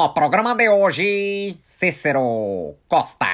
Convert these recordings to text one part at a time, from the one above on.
No programa de hoje, Cícero Costa.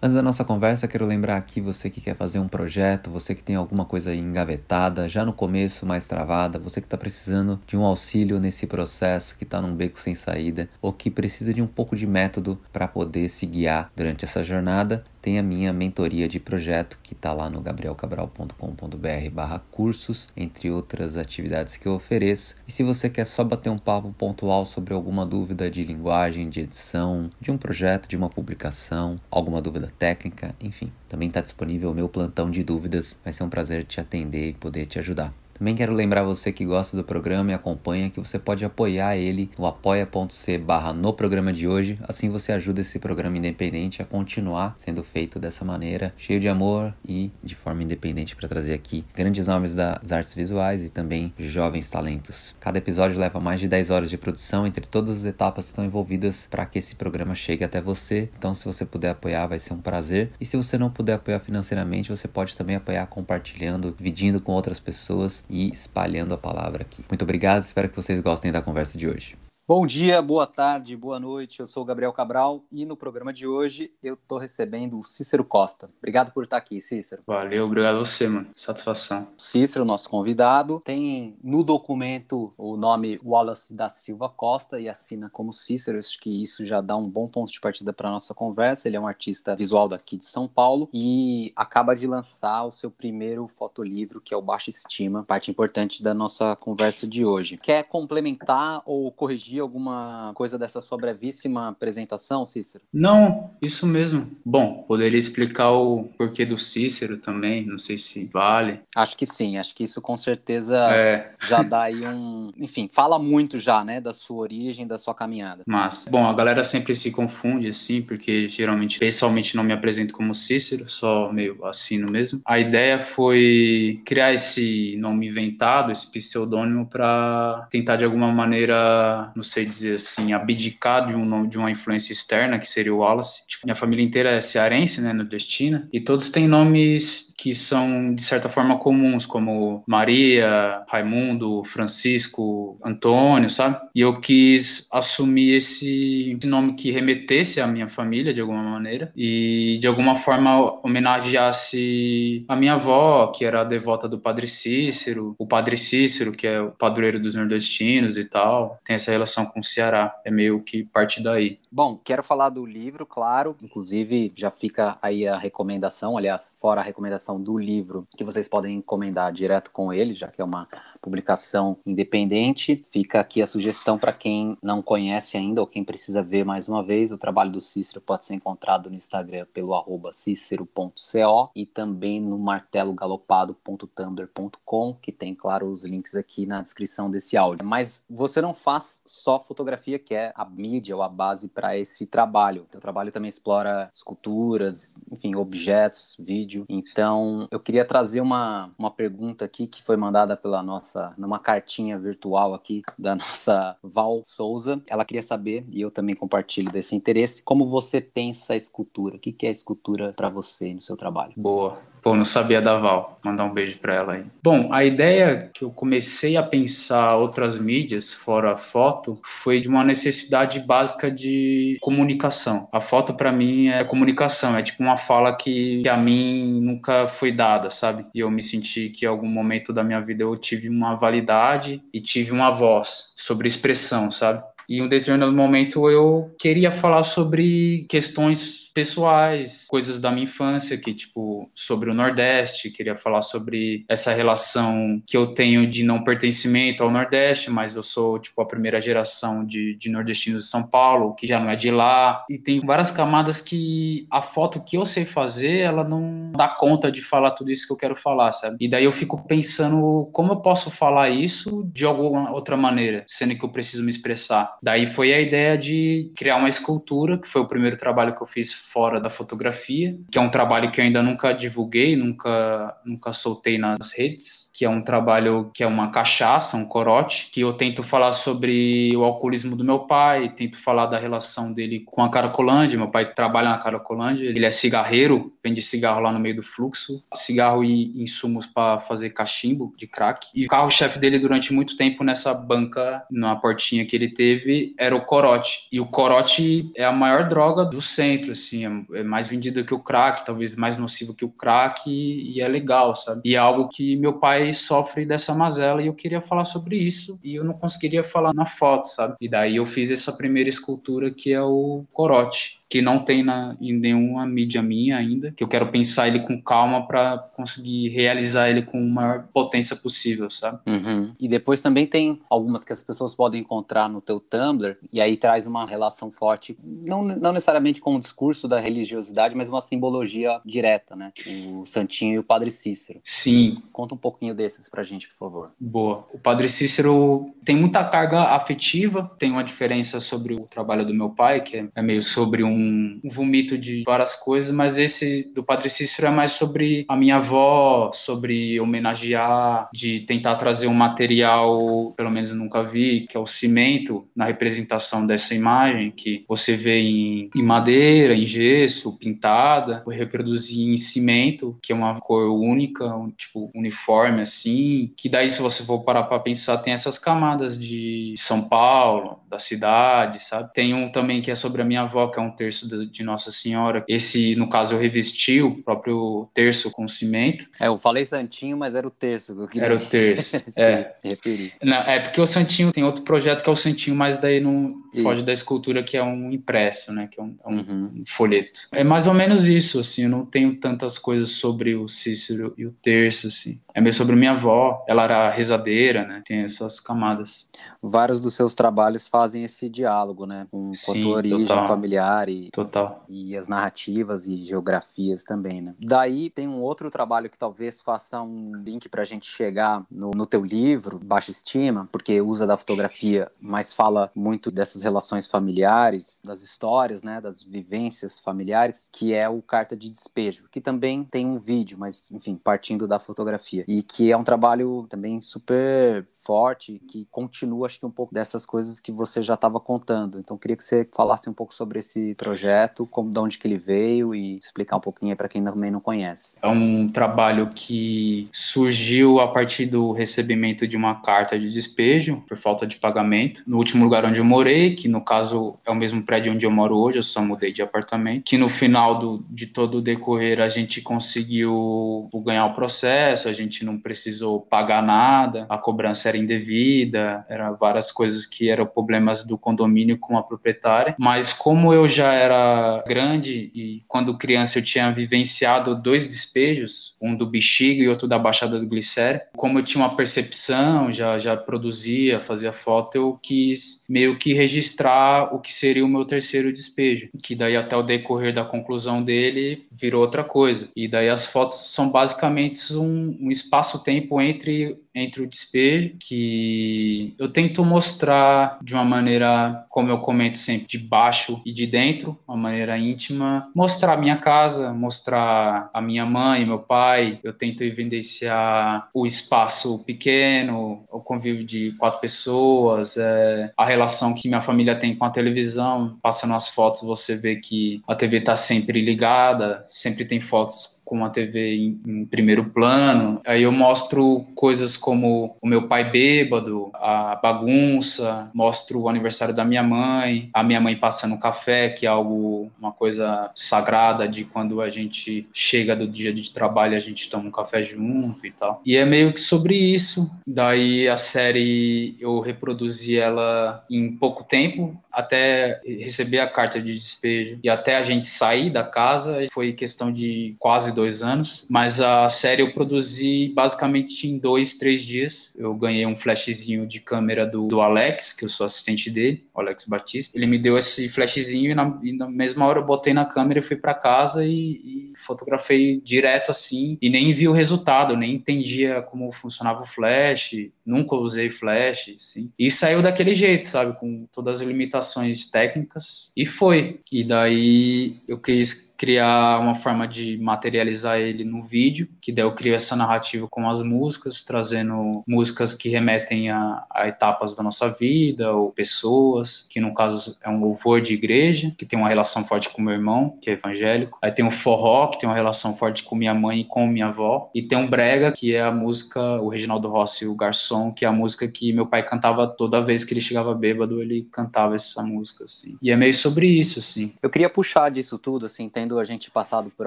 Antes da nossa conversa, quero lembrar aqui você que quer fazer um projeto, você que tem alguma coisa engavetada, já no começo mais travada, você que está precisando de um auxílio nesse processo, que está num beco sem saída, ou que precisa de um pouco de método para poder se guiar durante essa jornada, tem a minha mentoria de projeto que está lá no gabrielcabral.com.br barra cursos, entre outras atividades que eu ofereço. E se você quer só bater um papo pontual sobre alguma dúvida de linguagem, de edição, de um projeto, de uma publicação, alguma dúvida técnica, enfim, também está disponível o meu plantão de dúvidas. Vai ser um prazer te atender e poder te ajudar. Também quero lembrar você que gosta do programa e acompanha que você pode apoiar ele no apoia.c barra no programa de hoje. Assim você ajuda esse programa independente a continuar sendo feito dessa maneira, cheio de amor e de forma independente para trazer aqui grandes nomes das artes visuais e também jovens talentos. Cada episódio leva mais de 10 horas de produção entre todas as etapas que estão envolvidas para que esse programa chegue até você. Então, se você puder apoiar, vai ser um prazer. E se você não puder apoiar financeiramente, você pode também apoiar compartilhando, dividindo com outras pessoas e espalhando a palavra aqui. Muito obrigado, espero que vocês gostem da conversa de hoje. Bom dia, boa tarde, boa noite. Eu sou o Gabriel Cabral e no programa de hoje eu estou recebendo o Cícero Costa. Obrigado por estar aqui, Cícero. Valeu, obrigado a você, mano. Satisfação. Cícero, nosso convidado, tem no documento o nome Wallace da Silva Costa e assina como Cícero. Acho que isso já dá um bom ponto de partida para nossa conversa. Ele é um artista visual daqui de São Paulo e acaba de lançar o seu primeiro fotolivro, que é o Baixa Estima, parte importante da nossa conversa de hoje. Quer complementar ou corrigir alguma coisa dessa sua brevíssima apresentação, Cícero? Não, isso mesmo. Bom, poderia explicar o porquê do Cícero também, não sei se vale. Acho que sim, acho que isso com certeza É, já dá aí um. Enfim, fala muito já, né, da sua origem, da sua caminhada. mas, bom, a galera sempre se confunde, assim, porque geralmente, pessoalmente, não me apresento como Cícero, só meio assino mesmo. A ideia foi criar esse nome inventado, esse pseudônimo, para tentar, de alguma maneira, não sei dizer assim, abdicar de um de uma influência externa, que seria o Wallace. Tipo, minha família inteira é cearense, né, nordestina, e todos têm nomes que são, de certa forma, comuns, como Maria, Raimundo, Francisco, Antônio, sabe? E eu quis assumir esse nome que remetesse à minha família, de alguma maneira, e de alguma forma homenageasse a minha avó, que era a devota do Padre Cícero, o Padre Cícero, que é o padroeiro dos nordestinos e tal, tem essa relação com o Ceará, é meio que parte daí. Bom, quero falar do livro, claro. Inclusive, já fica aí a recomendação, aliás, fora a recomendação do livro, que vocês podem encomendar direto com ele, já que é uma publicação independente. Fica aqui a sugestão para quem não conhece ainda ou quem precisa ver mais uma vez. O trabalho do Cícero pode ser encontrado no Instagram pelo arroba cícero.co e também no martelogalopado.tumblr.com, que tem, claro, os links aqui na descrição desse áudio. Mas você não faz só fotografia, que é a mídia ou a base para esse trabalho. O trabalho também explora esculturas, enfim, objetos, vídeo. Então, eu queria trazer uma, uma pergunta aqui que foi mandada pela nossa, numa cartinha virtual aqui da nossa Val Souza. Ela queria saber, e eu também compartilho desse interesse, como você pensa a escultura? O que é escultura para você no seu trabalho? Boa. Pô, não sabia da Val. Mandar um beijo pra ela aí. Bom, a ideia que eu comecei a pensar outras mídias fora a foto foi de uma necessidade básica de comunicação. A foto pra mim é comunicação, é tipo uma fala que, que a mim nunca foi dada, sabe? E eu me senti que em algum momento da minha vida eu tive uma validade e tive uma voz sobre expressão, sabe? E em um determinado momento eu queria falar sobre questões pessoais, coisas da minha infância, que tipo sobre o Nordeste, queria falar sobre essa relação que eu tenho de não pertencimento ao Nordeste, mas eu sou tipo a primeira geração de, de nordestinos de São Paulo, que já não é de lá, e tem várias camadas que a foto que eu sei fazer, ela não dá conta de falar tudo isso que eu quero falar, sabe? E daí eu fico pensando como eu posso falar isso de alguma outra maneira, sendo que eu preciso me expressar. Daí foi a ideia de criar uma escultura, que foi o primeiro trabalho que eu fiz fora da fotografia, que é um trabalho que eu ainda nunca divulguei, nunca, nunca soltei nas redes, que é um trabalho que é uma cachaça, um corote, que eu tento falar sobre o alcoolismo do meu pai, tento falar da relação dele com a Caracolândia. Meu pai trabalha na Caracolândia, ele é cigarreiro, vende cigarro lá no meio do fluxo, cigarro e insumos para fazer cachimbo de crack. E o carro-chefe dele durante muito tempo nessa banca, na portinha que ele teve, era o corote. E o corote é a maior droga do centro, assim, é, é mais vendido que o crack, talvez mais nocivo que o crack, e é legal, sabe? E é algo que meu pai sofre dessa mazela e eu queria falar sobre isso e eu não conseguiria falar na foto, sabe? E daí eu fiz essa primeira escultura que é o corote que não tem na, em nenhuma mídia minha ainda, que eu quero pensar ele com calma para conseguir realizar ele com a maior potência possível, sabe? Uhum. E depois também tem algumas que as pessoas podem encontrar no teu Tumblr, e aí traz uma relação forte, não, não necessariamente com o discurso da religiosidade, mas uma simbologia direta, né? O Santinho e o Padre Cícero. Sim. Conta um pouquinho desses pra gente, por favor. Boa. O Padre Cícero tem muita carga afetiva, tem uma diferença sobre o trabalho do meu pai, que é meio sobre um vomito de várias coisas, mas esse do Padre Cícero é mais sobre a minha avó, sobre homenagear, de tentar trazer um material, pelo menos eu nunca vi, que é o cimento, na representação dessa imagem, que você vê em, em madeira, em gesso, pintada, reproduzir em cimento, que é uma cor única, um, tipo uniforme assim, que daí se você for parar para pensar, tem essas camadas de São Paulo, da cidade, sabe? Tem um também que é sobre a minha avó, que é um terço de Nossa Senhora. Esse, no caso, eu revesti o próprio terço com cimento. É, eu falei santinho, mas era o terço. Que eu queria... Era o terço, é. Referi. Não, é porque o santinho tem outro projeto que é o santinho, mas daí não isso. foge da escultura, que é um impresso, né? Que é um, é um, uhum. um, folheto. É mais ou menos isso, assim. Eu não tenho tantas coisas sobre o Cícero e o terço, assim. É meio sobre minha avó. Ela era rezadeira, né? Tem essas camadas. Vários dos seus trabalhos fazem esse diálogo, né? Com, Sim, a tua origem total. familiar e Total. E as narrativas e geografias também, né? Daí tem um outro trabalho que talvez faça um link para a gente chegar no, no teu livro, Baixa Estima, porque usa da fotografia, mas fala muito dessas relações familiares, das histórias, né? Das vivências familiares, que é o Carta de Despejo, que também tem um vídeo, mas enfim, partindo da fotografia. E que é um trabalho também super forte, que continua, acho que um pouco dessas coisas que você já estava contando. Então, queria que você falasse um pouco sobre esse projeto, como de onde que ele veio e explicar um pouquinho para quem também não conhece. É um trabalho que surgiu a partir do recebimento de uma carta de despejo por falta de pagamento no último lugar onde eu morei, que no caso é o mesmo prédio onde eu moro hoje, eu só mudei de apartamento, que no final do, de todo o decorrer a gente conseguiu ganhar o processo, a gente não precisou pagar nada, a cobrança era indevida, eram várias coisas que eram problemas do condomínio com a proprietária, mas como eu já era grande e quando criança eu tinha vivenciado dois despejos, um do Bexiga e outro da Baixada do Glicério. Como eu tinha uma percepção, já, já produzia, fazia foto, eu quis meio que registrar o que seria o meu terceiro despejo, que daí até o decorrer da conclusão dele virou outra coisa. E daí as fotos são basicamente um, um espaço-tempo entre entre o despejo, que eu tento mostrar de uma maneira, como eu comento sempre, de baixo e de dentro, uma maneira íntima, mostrar a minha casa, mostrar a minha mãe, meu pai. Eu tento evidenciar o espaço pequeno, o convívio de quatro pessoas, é, a relação que minha família tem com a televisão. Passando as fotos, você vê que a TV está sempre ligada, sempre tem fotos com a TV em, em, primeiro plano. Aí eu mostro coisas como o meu pai bêbado, a bagunça, mostro o aniversário da minha mãe, a minha mãe passando café, que é algo, uma coisa sagrada de quando a gente chega do dia de trabalho, a gente toma um café junto e tal. E é meio que sobre isso. Daí a série eu reproduzi ela em pouco tempo, até receber a carta de despejo e até a gente sair da casa foi questão de quase dois anos. Mas a série eu produzi basicamente em dois, três dias. Eu ganhei um flashzinho de câmera do, do Alex, que eu sou assistente dele, o Alex Batista. Ele me deu esse flashzinho e na, e na mesma hora eu botei na câmera e fui para casa e, e, fotografei direto assim e nem vi o resultado, nem entendia como funcionava o flash, nunca usei flash, assim. E saiu daquele jeito, sabe, com todas as limitações técnicas e foi. E daí eu quis criar uma forma de materializar ele no vídeo, que daí eu crio essa narrativa com as músicas, trazendo músicas que remetem a, a etapas da nossa vida ou pessoas, que no caso é um louvor de igreja, que tem uma relação forte com meu irmão, que é evangélico. Aí tem o forró, que tem uma relação forte com minha mãe e com minha avó. E tem um brega, que é a música, o Reginaldo Rossi, o Garçom, que é a música que meu pai cantava toda vez que ele chegava bêbado, ele cantava essa música, assim. E é meio sobre isso, assim. Eu queria puxar disso tudo, assim, tendo a gente passado por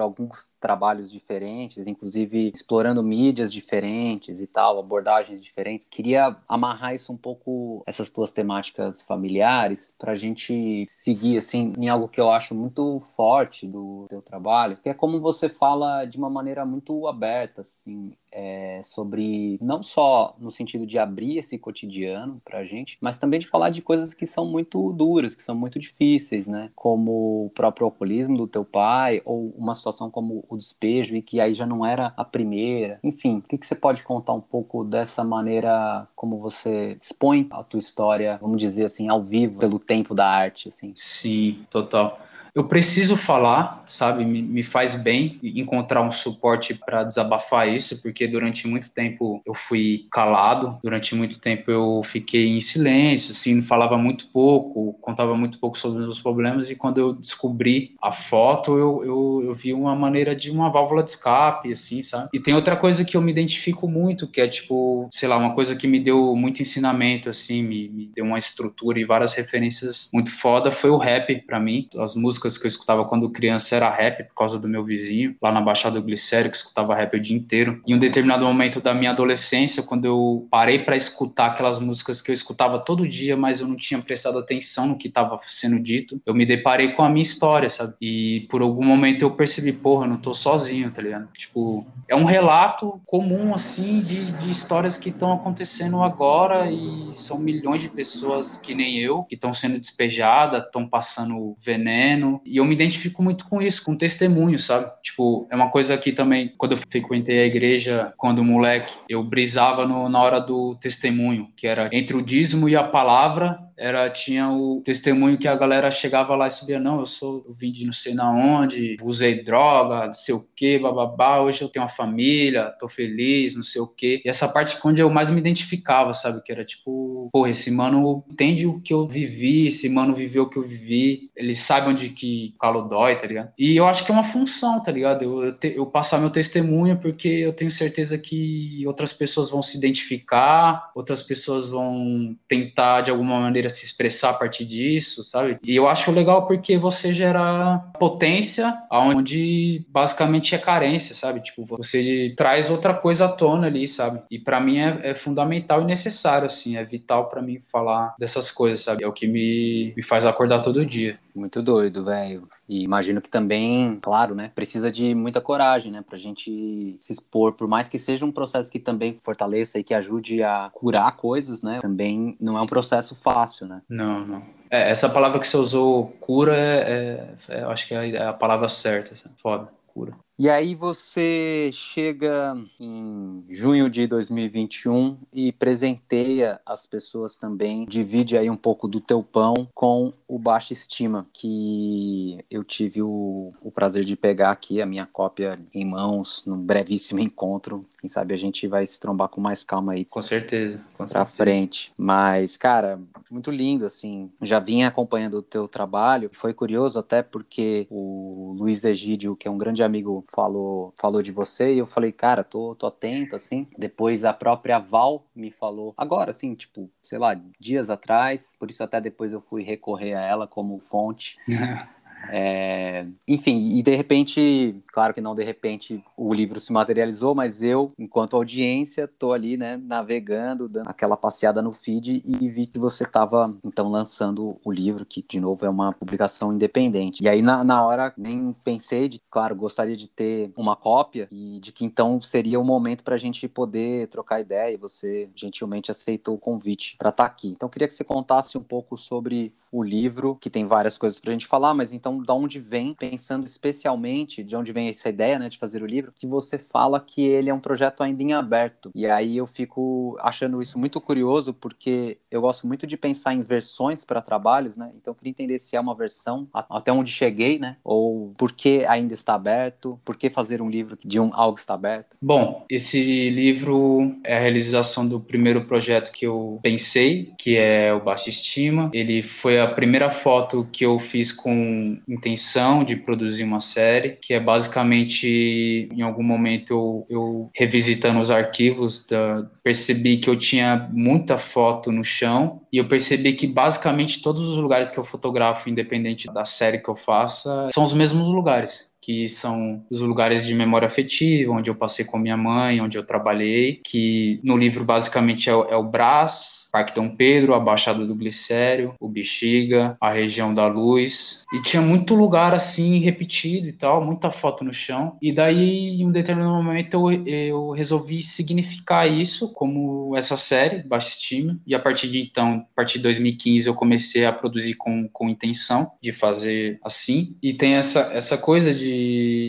alguns trabalhos diferentes, inclusive explorando mídias diferentes e tal, abordagens diferentes. Queria amarrar isso um pouco, essas tuas temáticas familiares, pra gente seguir, assim, em algo que eu acho muito forte do teu trabalho, que é como você fala de uma maneira muito aberta, assim, é, sobre não só no sentido de abrir esse cotidiano para a gente, mas também de falar de coisas que são muito duras, que são muito difíceis, né? Como o próprio alcoolismo do teu pai, ou uma situação como o despejo, e que aí já não era a primeira. Enfim, o que, que você pode contar um pouco dessa maneira como você expõe a tua história, vamos dizer assim, ao vivo, pelo tempo da arte, assim? Sim, total eu preciso falar, sabe? Me, me faz bem encontrar um suporte para desabafar isso, porque durante muito tempo eu fui calado, durante muito tempo eu fiquei em silêncio, assim, falava muito pouco, contava muito pouco sobre os meus problemas, e quando eu descobri a foto, eu, eu, eu vi uma maneira de uma válvula de escape, assim, sabe? E tem outra coisa que eu me identifico muito, que é tipo, sei lá, uma coisa que me deu muito ensinamento, assim, me, me deu uma estrutura e várias referências muito foda, foi o rap para mim, as músicas músicas que eu escutava quando criança era rap, por causa do meu vizinho, lá na Baixada Glicério, que escutava rap o dia inteiro. Em um determinado momento da minha adolescência, quando eu parei para escutar aquelas músicas que eu escutava todo dia, mas eu não tinha prestado atenção no que estava sendo dito, eu me deparei com a minha história, sabe? E por algum momento eu percebi, porra, eu não tô sozinho, tá ligado? Tipo, é um relato comum, assim, de, de histórias que estão acontecendo agora e são milhões de pessoas que nem eu, que estão sendo despejadas, estão passando veneno, e eu me identifico muito com isso, com testemunho, sabe? Tipo, é uma coisa que também, quando eu frequentei a igreja, quando moleque, eu brisava no, na hora do testemunho, que era entre o dízimo e a palavra, era tinha o testemunho que a galera chegava lá e subia, não, eu sou, eu vim de não sei na onde, usei droga, não sei o que, bababá, hoje eu tenho uma família, tô feliz, não sei o que. E essa parte onde eu mais me identificava, sabe? Que era tipo, pô, esse mano entende o que eu vivi, esse mano viveu o que eu vivi, ele sabe onde que o calo dói, tá ligado? E eu acho que é uma função, tá ligado? Eu, eu, te, eu passar meu testemunho porque eu tenho certeza que outras pessoas vão se identificar, outras pessoas vão tentar de alguma maneira se expressar a partir disso, sabe? E eu acho legal porque você gera potência onde basicamente é carência, sabe? Tipo, você traz outra coisa à tona ali, sabe? E para mim é, é, fundamental e necessário, assim, é vital para mim falar dessas coisas, sabe? É o que me, me faz acordar todo dia. Muito doido, velho. E imagino que também, claro, né, precisa de muita coragem, né, pra gente se expor, por mais que seja um processo que também fortaleça e que ajude a curar coisas, né, também não é um processo fácil, né? Não, não. É, essa palavra que você usou, cura, é, é, acho que é a palavra certa, foda, cura. E aí você chega em junho de 2021 e presenteia as pessoas também, divide aí um pouco do teu pão com o Baixa Estima, que eu tive o, o prazer de pegar aqui a minha cópia em mãos num brevíssimo encontro. Quem sabe a gente vai se trombar com mais calma aí. Com certeza. Com pra certeza. frente. Mas, cara, muito lindo, assim. Já vinha acompanhando o teu trabalho. Foi curioso até porque o Luiz Egídio, que é um grande amigo falou, falou de você e eu falei, cara, tô, tô atento, assim. Depois a própria Val me falou, agora, assim, tipo, sei lá, dias atrás, por isso até depois eu fui recorrer a ela como fonte. É, enfim, e de repente, claro que não de repente o livro se materializou, mas eu, enquanto audiência, tô ali, né, navegando, dando aquela passeada no feed e vi que você estava então lançando o livro, que de novo é uma publicação independente. E aí na, na hora nem pensei de, claro, gostaria de ter uma cópia e de que então seria o momento para a gente poder trocar ideia e você gentilmente aceitou o convite para estar tá aqui. Então queria que você contasse um pouco sobre o livro, que tem várias coisas para a gente falar, mas Então, da onde vem, pensando especialmente de onde vem essa ideia, né, de fazer o livro, que você fala que ele é um projeto ainda em aberto. E aí eu fico achando isso muito curioso, porque eu gosto muito de pensar em versões para trabalhos, né? Então, eu queria entender se é uma versão até onde cheguei, né? Ou por que ainda está aberto, por que fazer um livro de um algo está aberto. Bom, esse livro é a realização do primeiro projeto que eu pensei, que é o Baixa Estima. Ele foi a primeira foto que eu fiz com intenção de produzir uma série, que é basicamente, em algum momento, eu, eu revisitando os arquivos, da, percebi que eu tinha muita foto no chão e eu percebi que basicamente todos os lugares que eu fotografo, independente da série que eu faça, são os mesmos lugares que são os lugares de memória afetiva, onde eu passei com minha mãe, onde eu trabalhei, que no livro basicamente é, é o Brás, Parque Dom Pedro, a Baixada do Glicério, o Bexiga, a região da Luz. E tinha muito lugar assim repetido e tal, muita foto no chão. E daí, em um determinado momento, eu, eu resolvi significar isso como essa série, Baixa Estima. E a partir de então, a partir de 2015, eu comecei a produzir com, com intenção de fazer assim. E tem essa, essa coisa de,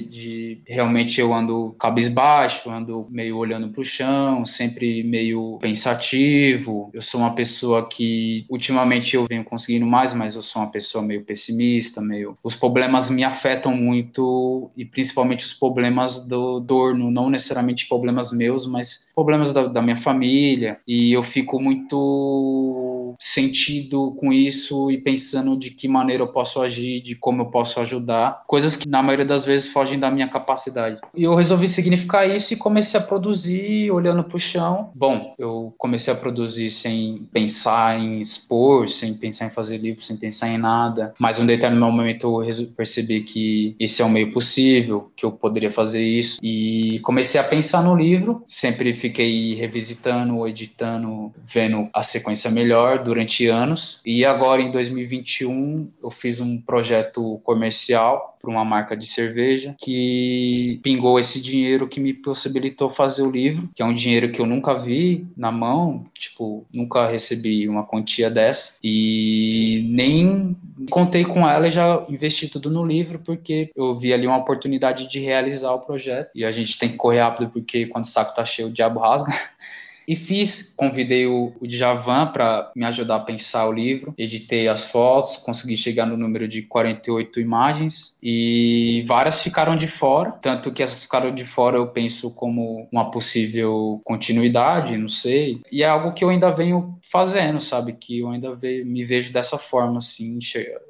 de realmente eu ando cabisbaixo, ando meio olhando para o chão, sempre meio pensativo. Eu sou uma pessoa que ultimamente eu venho conseguindo mais, mas eu sou uma pessoa meio pessimista, meio. Os problemas me afetam muito e principalmente os problemas do Dorno, não necessariamente problemas meus, mas problemas da, da minha família. E eu fico muito sentido com isso e pensando de que maneira eu posso agir, de como eu posso ajudar, coisas que na maioria das vezes fogem da minha capacidade. E eu resolvi significar isso e comecei a produzir olhando para o chão. Bom, eu comecei a produzir sem pensar em expor, sem pensar em fazer livro, sem pensar em nada. Mas um determinado momento eu percebi que esse é o meio possível, que eu poderia fazer isso. E comecei a pensar no livro, sempre fiquei revisitando, editando, vendo a sequência melhor durante anos. E agora em 2021 eu fiz um projeto comercial para uma marca de cerveja que pingou esse dinheiro que me possibilitou fazer o livro, que é um dinheiro que eu nunca vi na mão, tipo, nunca recebi uma quantia dessa e nem contei com ela e já investi tudo no livro porque eu vi ali uma oportunidade de realizar o projeto e a gente tem que correr rápido porque quando o saco tá cheio o diabo rasga. E fiz, convidei o, o Djavan para me ajudar a pensar o livro, editei as fotos, consegui chegar no número de 48 imagens e várias ficaram de fora, tanto que essas ficaram de fora eu penso como uma possível continuidade, não sei. E é algo que eu ainda venho fazendo, sabe? Que eu ainda ve me vejo dessa forma, assim,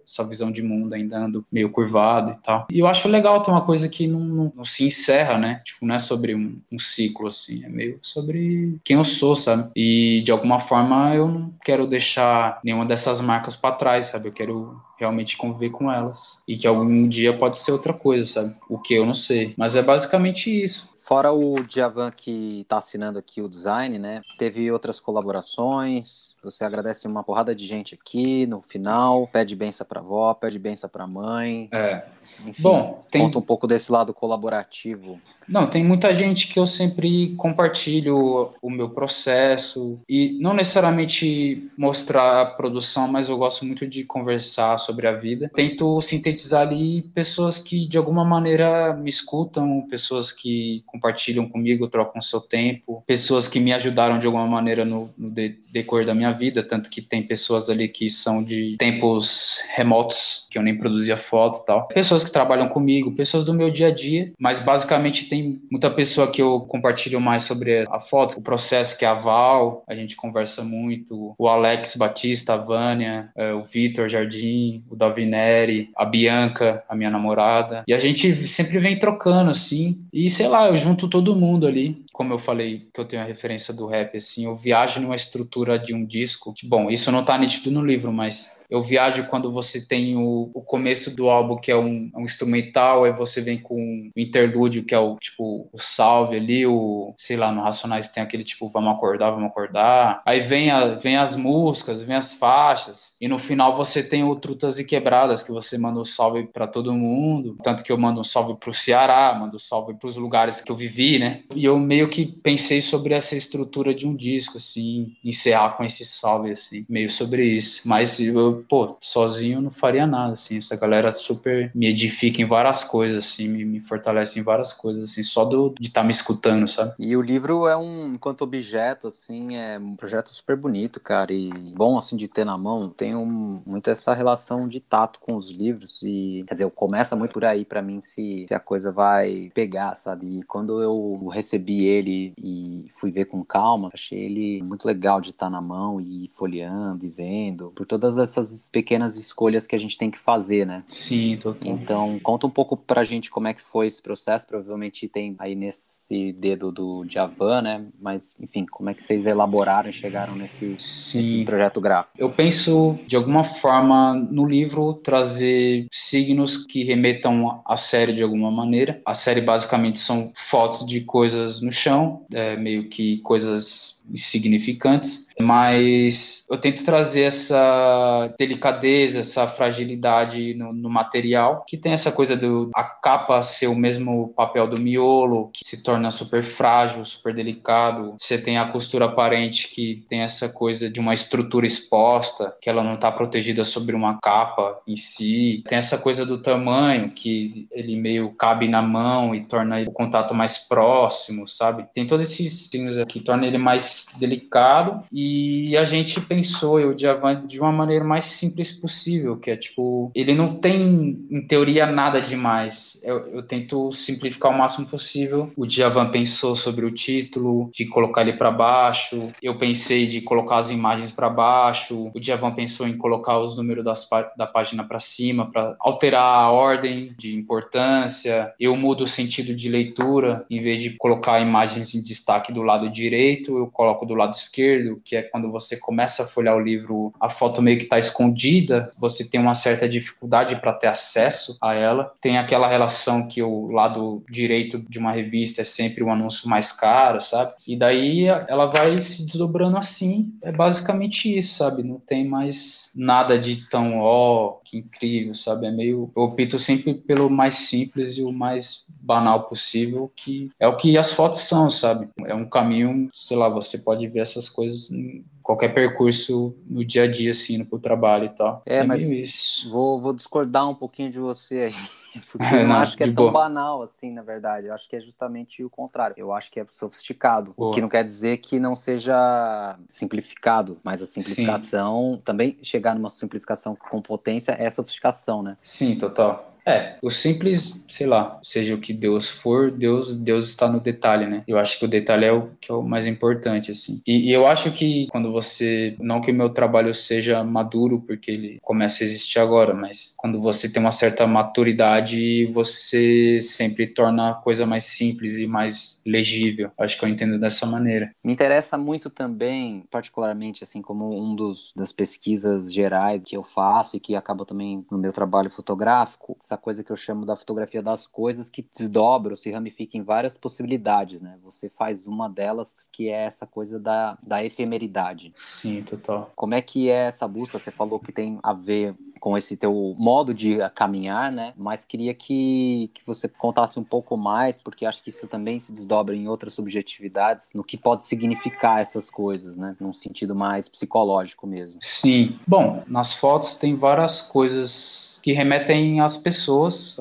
essa visão de mundo ainda ando meio curvado e tal. E eu acho legal ter uma coisa que não, não, não se encerra, né? Tipo, não é sobre um, um, ciclo, assim, é meio sobre quem eu sou, sabe? E de alguma forma eu não quero deixar nenhuma dessas marcas para trás, sabe? Eu quero realmente conviver com elas. E que algum dia pode ser outra coisa, sabe? O que eu não sei. Mas é basicamente isso. Fora o Djavan que está assinando aqui o design, né? Teve outras colaborações. Você agradece uma porrada de gente aqui no final. Pede benção pra avó, pede benção pra mãe. É. Enfim, Bom, tem... conta um pouco desse lado colaborativo. Não, tem muita gente que eu sempre compartilho o meu processo e não necessariamente mostrar a produção, mas eu gosto muito de conversar sobre a vida. Tento sintetizar ali pessoas que de alguma maneira me escutam, pessoas que compartilham comigo, trocam seu tempo, pessoas que me ajudaram de alguma maneira no, no decorrer da minha vida, tanto que tem pessoas ali que são de tempos remotos, que eu nem produzia foto e tal. Pessoas que trabalham comigo, pessoas do meu dia a dia, mas basicamente tem muita pessoa que eu compartilho mais sobre a foto, o processo que é a Val, a gente conversa muito, o Alex Batista, a Vânia, é, o Vitor Jardim, o Davineri, a Bianca, a minha namorada, e a gente sempre vem trocando assim, e sei lá, eu junto todo mundo ali, como eu falei que eu tenho a referência do rap, assim, eu viajo numa estrutura de um disco, que, bom, isso não tá nítido no livro, mas eu viajo quando você tem o, o começo do álbum, que é um, um instrumental, aí você vem com o interlúdio, que é o tipo o salve ali, o sei lá, no Racionais tem aquele tipo vamos acordar, vamos acordar. Aí vem, a, vem as músicas, vem as faixas, e no final você tem o Trutas e Quebradas, que você manda um salve para todo mundo. Tanto que eu mando um salve pro Ceará, mando um salve para os lugares que eu vivi, né? E eu meio que pensei sobre essa estrutura de um disco, assim, encerrar com esse salve, assim, meio sobre isso. Mas eu, pô, sozinho não faria nada, assim. Essa galera super me edifica em várias coisas, assim, me, me fortalece em várias coisas, assim, só do, de estar tá me escutando, sabe? E o livro é um, enquanto objeto, assim, é um projeto super bonito, cara, e bom, assim, de ter na mão. Tenho muito essa relação de tato com os livros e, quer dizer, começa muito por aí para mim se, se a coisa vai pegar, sabe? E quando eu recebi ele e fui ver com calma, achei ele muito legal de estar na mão e folheando e vendo, por todas essas pequenas escolhas que a gente tem que fazer, né? Sim, total. Então, conta um pouco pra gente como é que foi esse processo, provavelmente tem aí nesse dedo do Javan, né? Mas, enfim, como é que vocês elaboraram e chegaram nesse, nesse projeto gráfico? Eu penso, de alguma forma, no livro trazer signos que remetam à série de alguma maneira. A série basicamente são fotos de coisas no chão, é, meio que coisas insignificantes mas eu tento trazer essa delicadeza, essa fragilidade no, no, material, que tem essa coisa do a capa ser o mesmo papel do miolo, que se torna super frágil, super delicado. Você tem a costura aparente que tem essa coisa de uma estrutura exposta, que ela não está protegida sobre uma capa em si. Tem essa coisa do tamanho, que ele meio cabe na mão e torna o contato mais próximo, sabe? Tem todos esses signos aqui que torna ele mais delicado e e a gente pensou, eu, Djavan, de uma maneira mais simples possível, que é tipo, ele não tem, em teoria, nada demais. Eu, eu tento simplificar o máximo possível. O Djavan pensou sobre o título, de colocar ele para baixo. Eu pensei de colocar as imagens para baixo. O Djavan pensou em colocar os números das, da página para cima, para alterar a ordem de importância. Eu mudo o sentido de leitura, em vez de colocar imagens em destaque do lado direito, eu coloco do lado esquerdo, que é quando você começa a folhear o livro, a foto meio que está escondida, você tem uma certa dificuldade para ter acesso a ela. Tem aquela relação que o lado direito de uma revista é sempre um anúncio mais caro, sabe? E daí ela vai se desdobrando assim. É basicamente isso, sabe? Não tem mais nada de tão, ó, oh, que incrível, sabe? É meio. Eu opto sempre pelo mais simples e o mais banal possível, que é o que as fotos são, sabe? É um caminho, sei lá, você pode ver essas coisas em qualquer percurso no dia a dia, assim, no trabalho e tal. É, é mas Vou, vou discordar um pouquinho de você aí. Porque eu não, não acho que é tão boa. banal assim, na verdade. Eu acho que é justamente o contrário. Eu acho que é sofisticado. Boa. O que não quer dizer que não seja simplificado, mas a simplificação Sim. também chegar numa simplificação com potência é sofisticação, né? Sim, total. É, o simples, sei lá, seja o que Deus for, Deus, Deus está no detalhe, né? Eu acho que o detalhe é o que é o mais importante, assim. E, e, eu acho que quando você, não que o meu trabalho seja maduro, porque ele começa a existir agora, mas quando você tem uma certa maturidade, você sempre torna a coisa mais simples e mais legível. Acho que eu entendo dessa maneira. Me interessa muito também, particularmente, assim, como um dos das pesquisas gerais que eu faço e que acaba também no meu trabalho fotográfico, essa coisa que eu chamo da fotografia das coisas que desdobra ou se ramifica em várias possibilidades, né? Você faz uma delas que é essa coisa da, da efemeridade. Sim, total. Como é que é essa busca? Você falou que tem a ver com esse teu modo de caminhar, né? Mas queria que, que você contasse um pouco mais, porque acho que isso também se desdobra em outras subjetividades, no que pode significar essas coisas, né? Num sentido mais psicológico mesmo. Sim. Bom, nas fotos tem várias coisas que remetem às pessoas,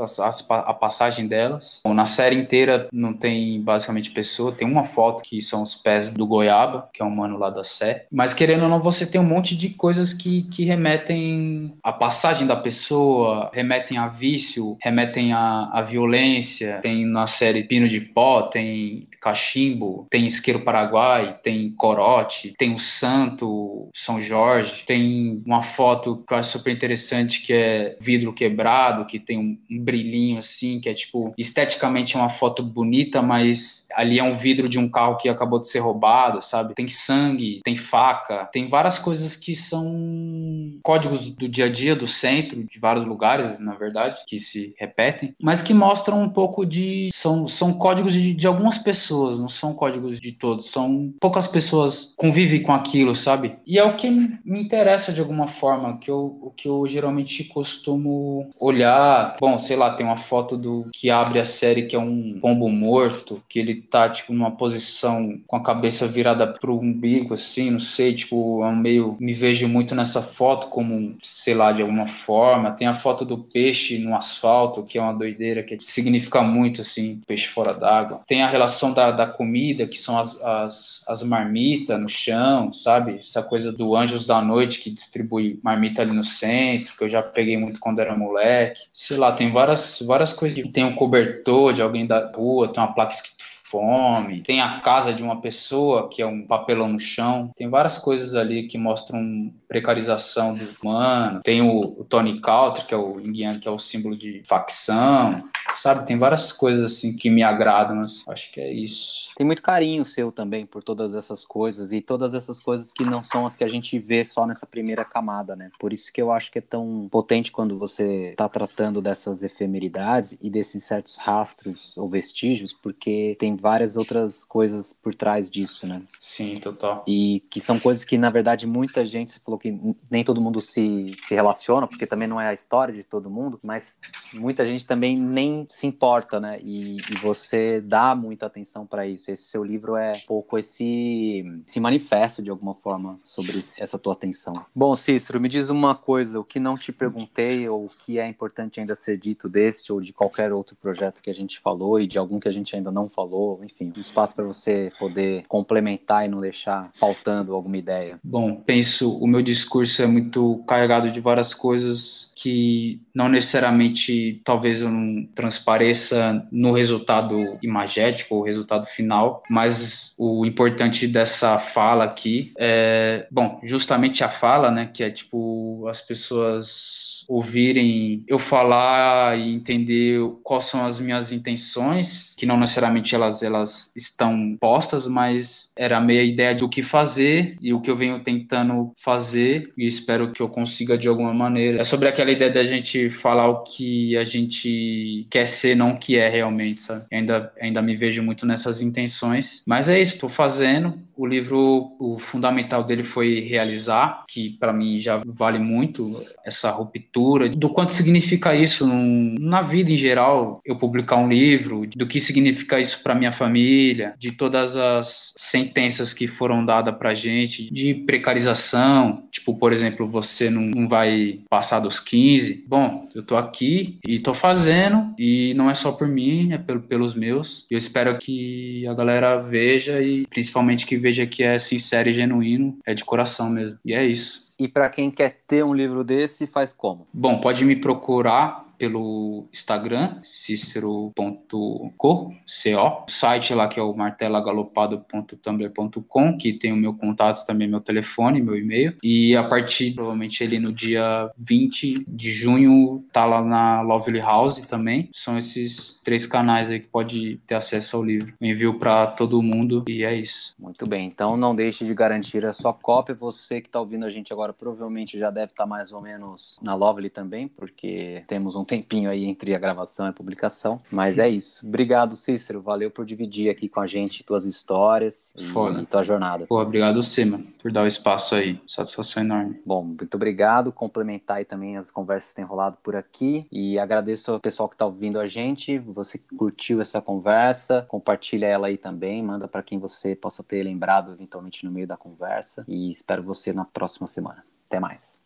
a, passagem delas. Bom, na série inteira não tem basicamente pessoa, tem uma foto que são os pés do Goiaba, que é um mano lá da Sé. Mas querendo ou não, você tem um monte de coisas que, que remetem à passagem da pessoa, remetem a vício, remetem à, à violência. Tem na série Pino de Pó, tem cachimbo, tem isqueiro paraguai, tem corote, tem o santo São Jorge, tem uma foto que eu acho super interessante que é vidro quebrado, que tem um, um, brilhinho assim, que é tipo, esteticamente é uma foto bonita, mas ali é um vidro de um carro que acabou de ser roubado, sabe? Tem sangue, tem faca, tem várias coisas que são códigos do dia a dia do centro, de vários lugares, na verdade, que se repetem, mas que mostram um pouco de. São, são códigos de, de algumas pessoas, não são códigos de todos. São poucas pessoas convivem com aquilo, sabe? E é o que me interessa de alguma forma, que eu, o que eu geralmente costumo olhar. Bom, sei lá, tem uma foto do que abre a série que é um pombo morto, que ele tá, tipo, numa posição com a cabeça virada pro umbigo, assim, não sei, tipo, um meio. Me vejo muito nessa foto como, sei lá, de alguma forma. Tem a foto do peixe no asfalto, que é uma doideira, que significa muito, assim, peixe fora d'água. Tem a relação da, da comida, que são as, as, as marmitas no chão, sabe? Essa coisa do Anjos da Noite, que distribui marmita ali no centro, que eu já peguei muito quando era moleque. Sei lá, tem várias, várias coisas. Tem um cobertor de alguém da rua, tem uma placa escrita fome, tem a casa de uma pessoa, que é um papelão no chão, tem várias coisas ali que mostram precarização do humano, tem o, o Tony Coulter, que é o Yang, que é o símbolo de facção, sabe? Tem várias coisas assim que me agradam, assim. acho que é isso. Tem muito carinho seu também por todas essas coisas e todas essas coisas que não são as que a gente vê só nessa primeira camada, né? Por isso que eu acho que é tão potente quando você tá tratando dessas efemeridades e desses certos rastros ou vestígios, porque tem várias outras coisas por trás disso, né? Sim, total. E que são coisas que, na verdade, muita gente, você falou que nem todo mundo se, se relaciona, porque também não é a história de todo mundo, mas muita gente também nem se importa, né? E, e você dá muita atenção para isso. Esse seu livro é um pouco esse, esse manifesto, de alguma forma, sobre essa tua atenção. Bom, Cícero, me diz uma coisa, o que não te perguntei, ou o que é importante ainda ser dito deste, ou de qualquer outro projeto que a gente falou, e de algum que a gente ainda não falou, enfim, um espaço para você poder complementar e não deixar faltando alguma ideia. Bom, penso, o meu discurso é muito carregado de várias coisas que não necessariamente talvez eu não transpareça no resultado imagético ou resultado final, mas o importante dessa fala aqui é, bom, justamente a fala, né, que é tipo as pessoas ouvirem eu falar e entender quais são as minhas intenções, que não necessariamente elas elas estão postas, mas era a meia ideia do que fazer e o que eu venho tentando fazer e espero que eu consiga de alguma maneira. É sobre aquela ideia da gente falar o que a gente quer ser, não o que é realmente, sabe? Ainda, ainda me vejo muito nessas intenções. Mas é isso, estou fazendo. O livro, o fundamental dele foi realizar, que para mim já vale muito essa ruptura, do quanto significa isso num, na vida em geral, eu publicar um livro, do que significa isso para minha família, de todas as sentenças que foram dadas para gente, de precarização, tipo, por exemplo, você não, não vai passar dos 15. Bom, eu tô aqui e tô fazendo, e não é só por mim, é pelo, pelos meus. Eu espero que a galera veja e principalmente que veja que é sincero e genuíno, é de coração mesmo. E é isso. E para quem quer ter um livro desse, faz como? Bom, pode me procurar pelo Instagram, cicero.co, co, o. Site lá que é o martelagalopado.tumblr.com, que tem o meu contato também, meu telefone, meu e-mail, e a partir, provavelmente ele no dia 20 de junho, tá lá na Lovely House também, são esses três canais aí que pode ter acesso ao livro. Eu envio para todo mundo e é isso. Muito bem, então não deixe de garantir a sua cópia, você que está ouvindo a gente agora provavelmente já deve estar tá mais ou menos na Lovely também, porque temos um tempinho aí entre a gravação e a publicação. Mas é isso. Obrigado, Cícero. Valeu por dividir aqui com a gente tuas histórias e, e tua jornada. Pô, obrigado você, mano, por dar o espaço aí. Satisfação enorme. Bom, muito obrigado. Complementar aí também as conversas que têm rolado por aqui. E agradeço ao pessoal que está ouvindo a gente. Você que curtiu essa conversa, compartilha ela aí também. Manda para quem você possa ter lembrado eventualmente no meio da conversa. E espero você na próxima semana. Até mais.